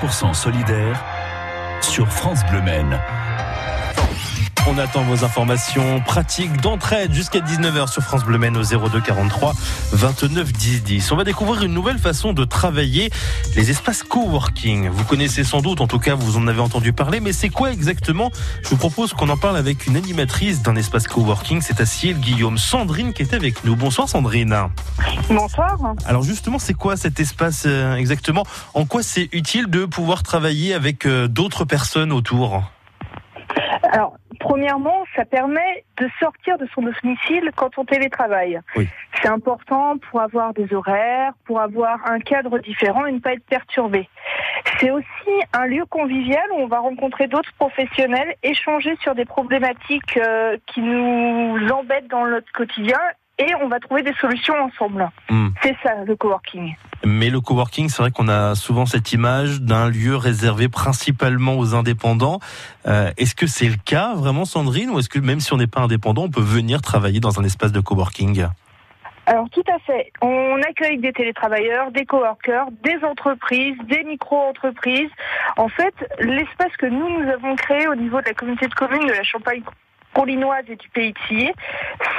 100% solidaire sur France Bleu Maine. On attend vos informations pratiques d'entraide jusqu'à 19h sur France Bleu Maine au 02 43 29 10 10. On va découvrir une nouvelle façon de travailler, les espaces coworking. Vous connaissez sans doute, en tout cas vous en avez entendu parler, mais c'est quoi exactement? Je vous propose qu'on en parle avec une animatrice d'un espace coworking, c'est Ciel Guillaume, Sandrine qui est avec nous. Bonsoir Sandrine. Bonsoir. Alors justement, c'est quoi cet espace euh, exactement? En quoi c'est utile de pouvoir travailler avec euh, d'autres personnes autour? Alors, premièrement, ça permet de sortir de son domicile quand on télétravaille. Oui. C'est important pour avoir des horaires, pour avoir un cadre différent et ne pas être perturbé. C'est aussi un lieu convivial où on va rencontrer d'autres professionnels, échanger sur des problématiques euh, qui nous embêtent dans notre quotidien et on va trouver des solutions ensemble. Hmm. C'est ça le coworking. Mais le coworking, c'est vrai qu'on a souvent cette image d'un lieu réservé principalement aux indépendants. Euh, est-ce que c'est le cas vraiment, Sandrine, ou est-ce que même si on n'est pas indépendant, on peut venir travailler dans un espace de coworking? Alors tout à fait. On accueille des télétravailleurs, des coworkers, des entreprises, des micro-entreprises. En fait, l'espace que nous, nous avons créé au niveau de la communauté de communes de la Champagne Collinoise et du Pays de Sillé,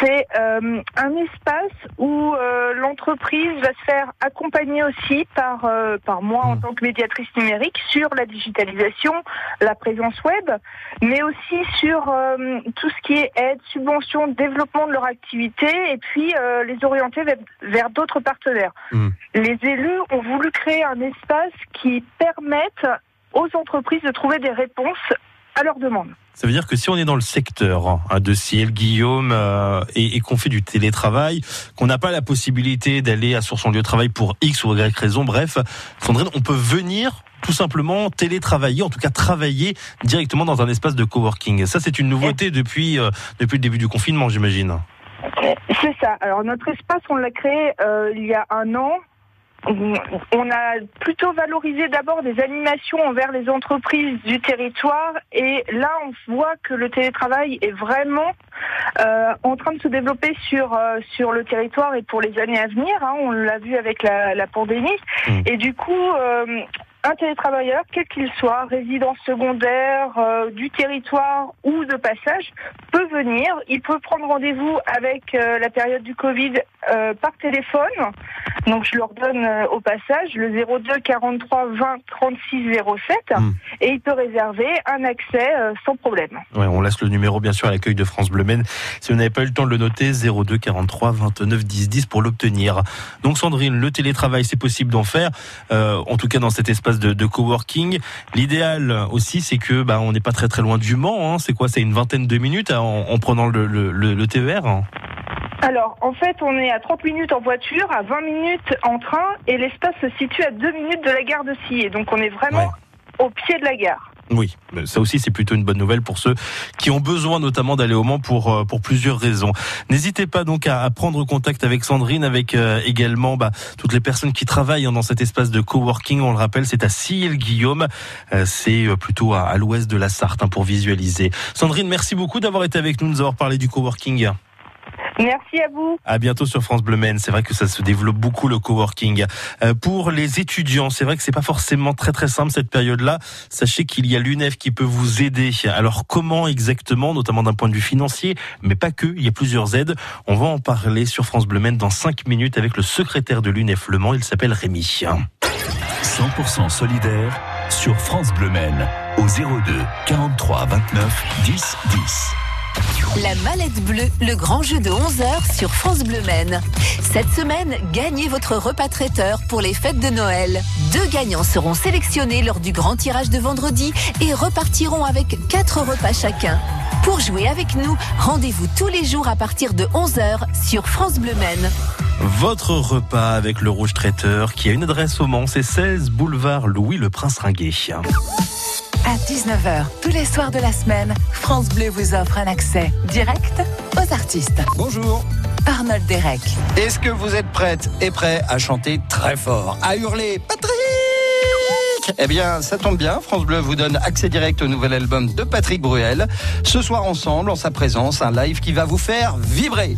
c'est euh, un espace où euh, l'entreprise va se faire accompagner aussi par, euh, par moi en Mm. tant que médiatrice numérique sur la digitalisation, la présence web, mais aussi sur euh, tout ce qui est aide, subvention, développement de leur activité et puis euh, les orienter vers, vers d'autres partenaires. Mm. Les élus ont voulu créer un espace qui permette aux entreprises de trouver des réponses à leurs demandes. Ça veut dire que si on est dans le secteur hein, de Ciel, Guillaume, euh, et, et qu'on fait du télétravail, qu'on n'a pas la possibilité d'aller à- sur son lieu de travail pour X ou Y raison, bref, Sandrine, on peut venir tout simplement télétravailler, en tout cas travailler directement dans un espace de coworking. Ça, c'est une nouveauté depuis, euh, depuis le début du confinement, j'imagine. C'est ça. Alors notre espace, on l'a créé euh, il y a un an. On a plutôt valorisé d'abord des animations envers les entreprises du territoire et là on voit que le télétravail est vraiment euh, en train de se développer sur euh, sur le territoire et pour les années à venir. hein. on l'a vu avec la, la pandémie Mm. et du coup euh, un télétravailleur, quel qu'il soit, résident secondaire euh, du territoire ou de passage, peut venir. Il peut prendre rendez-vous avec euh, la période du Covid euh, par téléphone. Donc je leur donne au passage le 02 43 20 36 07 Mm. et il peut réserver un accès sans problème. Ouais, on laisse le numéro bien sûr à l'accueil de France Bleu Maine. Si vous n'avez pas eu le temps de le noter, 02 43 29 10 10 pour l'obtenir. Donc Sandrine, le télétravail, c'est possible d'en faire, en tout cas dans cet espace de, de coworking. L'idéal aussi, c'est que bah, on n'est pas très très loin du Mans. Hein. C'est quoi? C'est une vingtaine de minutes hein, en, en prenant le, le, le- le TER. hein. Alors, en fait, on est à 30 minutes en voiture, à 20 minutes en train, et l'espace se situe à 2 minutes de la gare de Sillé. Donc, on est vraiment Ouais. au pied de la gare. Oui, ça aussi c'est plutôt une bonne nouvelle pour ceux qui ont besoin notamment d'aller au Mans pour euh, pour plusieurs raisons. N'hésitez pas donc à, prendre contact avec Sandrine, avec euh, également bah, toutes les personnes qui travaillent hein, dans cet espace de coworking. On le rappelle, c'est à Sille-Guillaume, Euh, c'est plutôt à, à l'ouest de la Sarthe hein, pour visualiser. Sandrine, merci beaucoup d'avoir été avec nous, nous avoir parlé du coworking. Merci à vous. À bientôt sur France Bleu Maine. C'est vrai que ça se développe beaucoup le coworking. Euh, pour les étudiants, c'est vrai que c'est pas forcément très très simple cette période-là. Sachez qu'il y a l'UNEF qui peut vous aider. Alors comment exactement, notamment d'un point de vue financier, mais pas que. Il y a plusieurs aides. On va en parler sur France Bleu Maine dans 5 minutes avec le secrétaire de l'UNEF Le Mans. Il s'appelle Rémi. 100% solidaire sur France Bleu Maine au 02 43 29 10 10. La mallette bleue, le grand jeu de 11h sur France Bleu Maine. Cette semaine, gagnez votre repas traiteur pour les fêtes de Noël. Deux gagnants seront sélectionnés lors du grand tirage de vendredi et repartiront avec quatre repas chacun. Pour jouer avec nous, rendez-vous tous les jours à partir de 11h sur France Bleu Maine. Votre repas avec le rouge traiteur qui a une adresse au Mans, c'est 16 boulevard Louis le Prince Ringuet. À 19h, tous les soirs de la semaine, France Bleu vous offre un accès direct aux artistes. Bonjour. Arnold Derek, Est-ce que vous êtes prête et prêt à chanter très fort, à hurler Patrick? Eh bien, ça tombe bien. France Bleu vous donne accès direct au nouvel album de Patrick Bruel. Ce soir ensemble, en sa présence, un live qui va vous faire vibrer.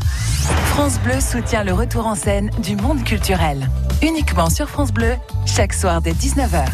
France Bleu soutient le retour en scène du monde culturel. Uniquement sur France Bleu, chaque soir dès 19h.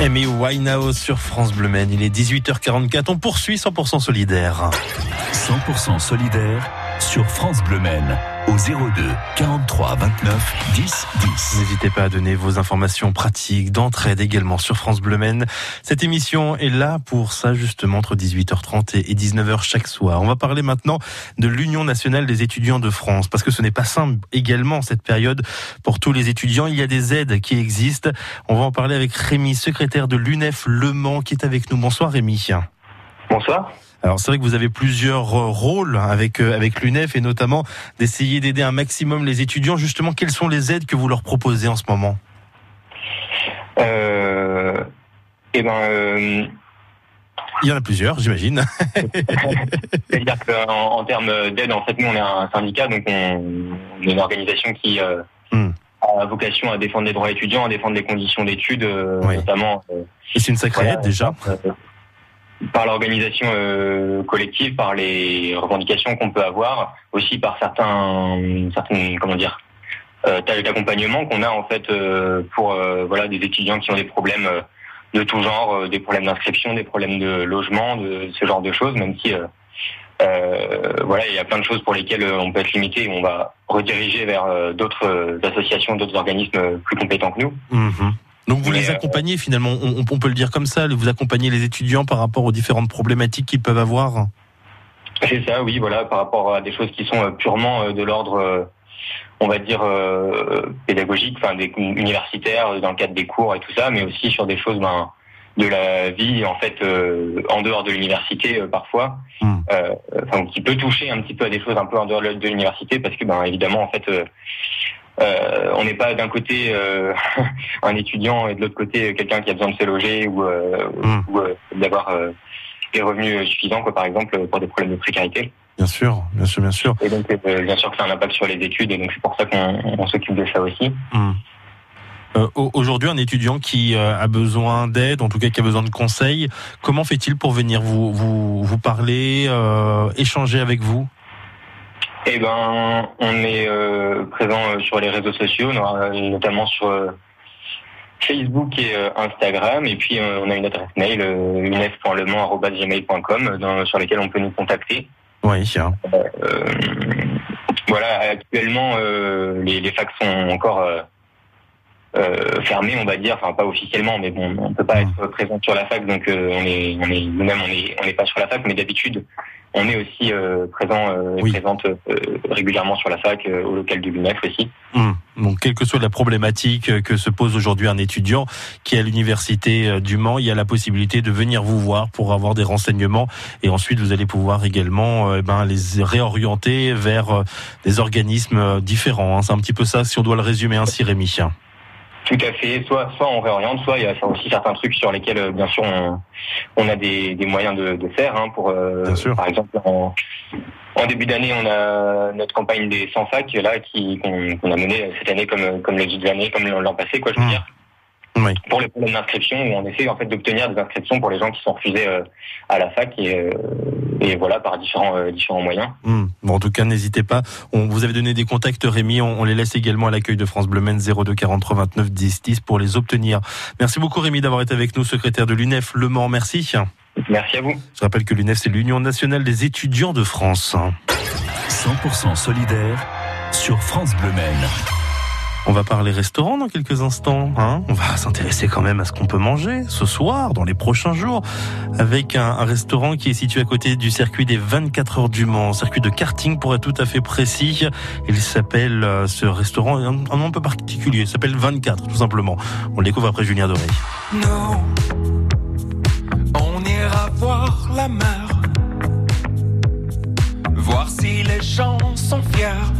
Amy Winehouse sur France Bleu Men. Il est 18h44. On poursuit 100% solidaire. 100% solidaire sur France Bleu Men au 02 43 29 10 10. N'hésitez pas à donner vos informations pratiques d'entraide également sur France Bleu Men. Cette émission est là pour ça justement entre 18h30 et 19h chaque soir. On va parler maintenant de l'Union nationale des étudiants de France parce que ce n'est pas simple également cette période pour tous les étudiants. Il y a des aides qui existent. On va en parler avec Rémi, secrétaire de l'UNEF Le Mans qui est avec nous. Bonsoir Rémi. Bonsoir. Alors c'est vrai que vous avez plusieurs euh, rôles avec euh, avec l'UNEF et notamment d'essayer d'aider un maximum les étudiants. Justement, quelles sont les aides que vous leur proposez en ce moment? Euh, Eh ben, euh, il y en a plusieurs, j'imagine. C'est-à-dire qu'en en termes d'aide, en fait, nous on est un syndicat, donc on, on est une organisation qui euh, Hmm. a vocation à défendre les droits étudiants, à défendre les conditions d'études, euh, Oui. notamment. euh, Et c'est une sacrée voilà, aide déjà. Par l'organisation euh, collective, par les revendications qu'on peut avoir, aussi par certains, certaines, comment dire, euh, tâches d'accompagnement qu'on a en fait euh, pour voilà des étudiants qui ont des problèmes de tout genre, des problèmes d'inscription, des problèmes de logement, de ce genre de choses, même si voilà il y a plein de choses pour lesquelles on peut être limité on va rediriger vers d'autres associations, d'autres organismes plus compétents que nous. Mhm. Donc vous Mais, les euh, accompagnez finalement, on, on peut le dire comme ça, vous accompagnez les étudiants par rapport aux différentes problématiques qu'ils peuvent avoir. C'est ça, oui, voilà, par rapport à des choses qui sont euh, purement euh, de l'ordre, on va dire, pédagogique, enfin, des universitaires, dans le cadre des cours et tout ça, mais aussi sur des choses ben, de la vie, en fait, euh, en dehors de l'université, euh, parfois, Hmm. euh, enfin, qui peut toucher un petit peu à des choses un peu en dehors de de l'université, parce que, ben, évidemment, en fait, euh, on n'est pas d'un côté euh, un étudiant et de l'autre côté quelqu'un qui a besoin de se loger ou, euh, Hmm. ou d'avoir des revenus suffisants, quoi, par exemple, pour des problèmes de précarité. Bien sûr, bien sûr, bien sûr. Et donc, bien sûr que ça a un impact sur les études, et donc c'est pour ça qu'on on s'occupe de ça aussi. Hmm. Euh, au- Aujourd'hui, un étudiant qui a besoin d'aide, en tout cas qui a besoin de conseils, comment fait-il pour venir vous vous, vous parler, euh, échanger avec vous? Eh ben, on est euh, présent euh, sur les réseaux sociaux, no- notamment sur euh, Facebook et euh, Instagram, et puis euh, on a une adresse mail euh, unef.lemans@gmail.com sur laquelle on peut nous contacter. Oui, tiens. Euh, voilà, actuellement, euh, les, les facs sont encore euh, fermés, on va dire, enfin pas officiellement, mais bon, on peut pas Mm. être présent sur la fac, donc euh, on est, on est nous-mêmes, on est, on n'est pas sur la fac, mais d'habitude, on est aussi euh, présent euh, et Oui. présente euh, régulièrement sur la fac, euh, au local du l'UNEF aussi. Hmm. Donc, quelle que soit la problématique que se pose aujourd'hui un étudiant qui est à l'université du Mans, il y a la possibilité de venir vous voir pour avoir des renseignements et ensuite vous allez pouvoir également eh ben, les réorienter vers des organismes différents. hein. C'est un petit peu ça, si on doit le résumer ainsi, Rémi. Tout à fait. Soit, soit on réoriente, soit il y a aussi certains trucs sur lesquels, euh, bien sûr, on, on a des, des moyens de, de faire. Hein, pour, euh, Bien sûr. par exemple, en, en début d'année, on a notre campagne des 100 facs là qui qu'on a menée cette année comme comme les autres années, comme l'an passé, quoi, je veux Mm. dire. Oui. Pour les problèmes d'inscription, où on essaie en fait d'obtenir des inscriptions pour les gens qui sont refusés euh, à la fac et, euh, et voilà par différents euh, différents moyens. Hmm. Bon, en tout cas, n'hésitez pas. On vous avez donné des contacts, Rémi. On, on les laisse également à l'accueil de France Bleu Men 02 43 29 10 10 pour les obtenir. Merci beaucoup, Rémi, d'avoir été avec nous, secrétaire de l'UNEF Le Mans. Merci. Merci à vous. Je rappelle que l'UNEF, c'est l'Union nationale des étudiants de France. 100% solidaire sur France Bleu Men. On va parler restaurant dans quelques instants. Hein on va s'intéresser quand même à ce qu'on peut manger ce soir, dans les prochains jours, avec un, restaurant qui est situé à côté du circuit des 24 heures du Mans, circuit de karting pour être tout à fait précis. Il s'appelle, euh, ce restaurant, un, un nom un peu particulier, il s'appelle 24 tout simplement. On le découvre après Julien Doré. Nous, on ira voir la mer, voir si les gens sont fiers.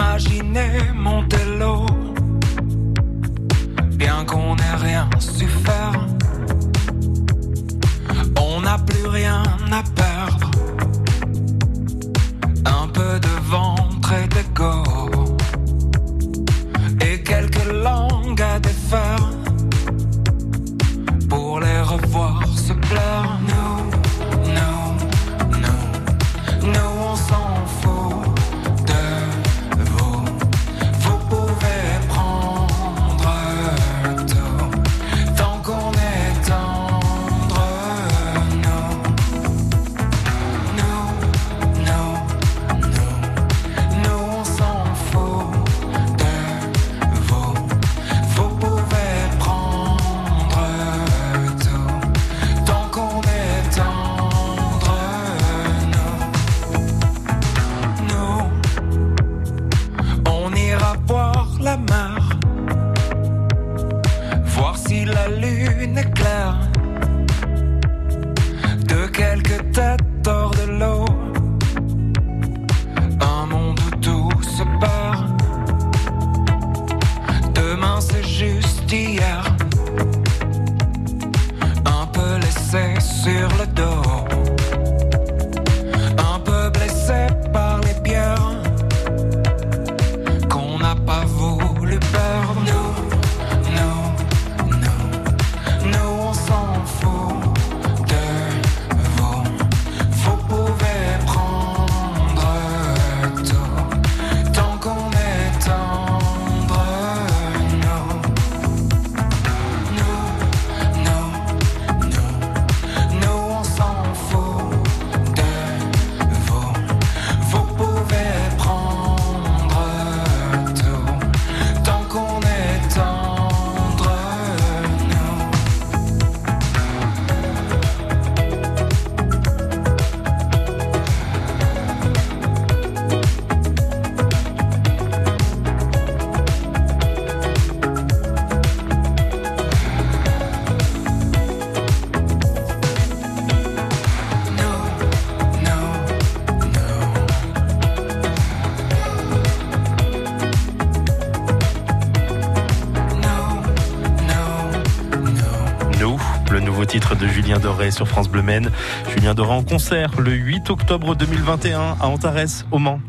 Imaginez Montello, bien qu'on n'ait rien su faire. On n'a plus rien à perdre. Un peu de ventre et d'ego sur France Bleu Maine. Julien Doré en concert le 8 octobre 2021 à Antares, au Mans.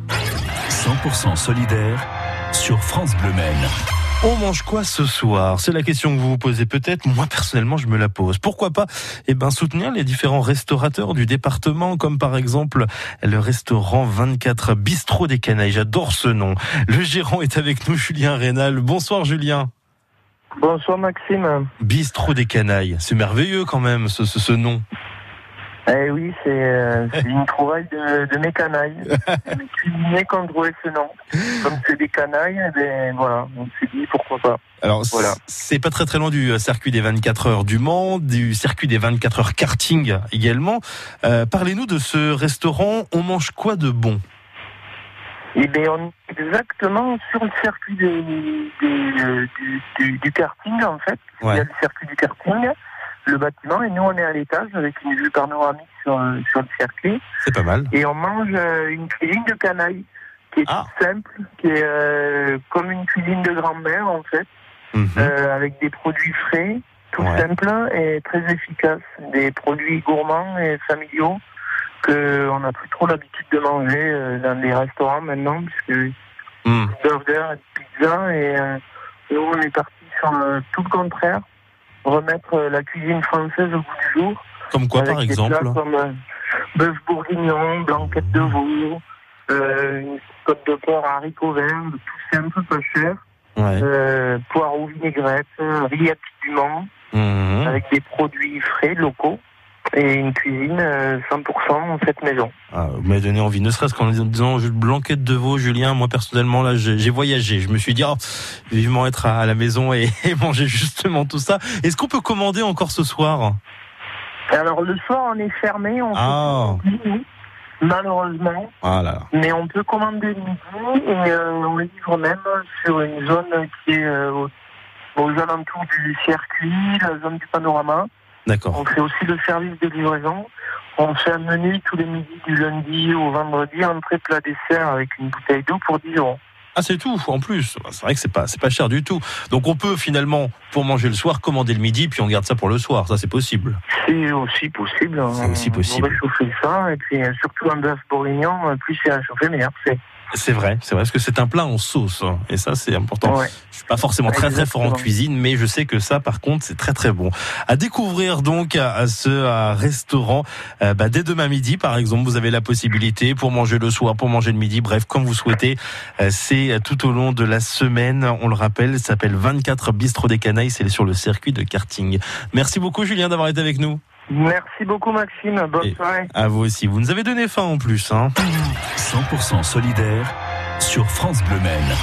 100% solidaire sur France Bleu Maine. On mange quoi ce soir? C'est la question que vous vous posez peut-être. Moi, personnellement, je me la pose. Pourquoi pas eh ben, soutenir les différents restaurateurs du département, comme par exemple le restaurant 24 Bistrot des Canailles. J'adore ce nom. Le gérant est avec nous, Julien Rénal. Bonsoir, Julien. Bonsoir Maxime. Bistrot des Canailles. C'est merveilleux quand même, ce, ce, ce nom. Eh oui, c'est euh, c'est une trouvaille de, de mes canailles. Mes ont trouvé ce nom. Comme c'est des canailles, eh ben voilà, on s'est dit pourquoi pas. Alors, Voilà. c'est pas très très loin du euh, circuit des 24 heures du Mans, du circuit des 24 heures karting également. Euh, Parlez-nous de ce restaurant. On mange quoi de bon? Eh bien, on est exactement sur le circuit des- des, euh, du, du, du karting, en fait. Il y a le circuit du karting, le bâtiment, et nous, on est à l'étage avec une vue panoramique sur, euh, sur le circuit. C'est pas mal. Et on mange euh, une cuisine de canaille, qui est Ah. toute simple, qui est euh, comme une cuisine de grand-mère, en fait. Mhm. avec des produits frais, tout Ouais. simples et très efficaces. Des produits gourmands et familiaux que on n'a plus trop l'habitude de manger euh, dans les restaurants maintenant, puisque Mhm. burger et pizza. Et euh, nous, on est parti sur euh, tout le contraire, remettre euh, la cuisine française au bout du jour. Comme quoi, par des exemple plats comme bœuf bourguignon, blanquette de veau, euh, une côte de porc à haricots verts, tout simple, pas cher Ouais. euh, poireaux vinaigrette, du Mans, Mhm. avec des produits frais locaux et une cuisine euh, 100% faite maison. Ah, vous m'avez donné envie, ne serait-ce qu'en disant blanquette de veau, Julien. Moi, personnellement, là, j'ai voyagé. Je me suis dit, oh, vivement être à la maison et, et manger justement tout ça. Est-ce qu'on peut commander encore ce soir? Alors le soir, on est fermé, on Ah. peut malheureusement, Ah là là. mais on peut commander le midi et euh, on livre même sur une zone qui est euh, aux alentours du circuit, la zone du panorama. D'accord. On fait aussi le service de livraison. On fait un menu tous les midis du lundi au vendredi, entrée plat dessert avec une bouteille d'eau pour 10 euros. Ah, c'est tout, en plus. C'est vrai que c'est pas, c'est pas cher du tout. Donc, on peut finalement, pour manger le soir, commander le midi, puis on garde ça pour le soir. Ça, c'est possible. C'est aussi possible. C'est aussi On- possible. On va chauffer ça, et puis euh, surtout un bœuf bourguignon, euh, plus c'est à chauffer, meilleur c'est. C'est vrai, c'est vrai, parce que c'est un plat en sauce. hein, Et ça, c'est important. Ouais. Je suis pas forcément très très fort en cuisine, mais je sais que ça, par contre, c'est très très bon. À découvrir donc à, à ce à restaurant euh, bah, dès demain midi, par exemple, vous avez la possibilité pour manger le soir, pour manger le midi, bref, comme vous souhaitez. Euh, c'est tout au long de la semaine. On le rappelle, ça s'appelle 24 Bistrot des Canailles. C'est sur le circuit de karting. Merci beaucoup, Julien, d'avoir été avec nous. Merci beaucoup, Maxime. Bonne Et- soirée. À vous aussi. Vous nous avez donné faim en plus. Hein. 100% solidaire sur France Bleu Maine.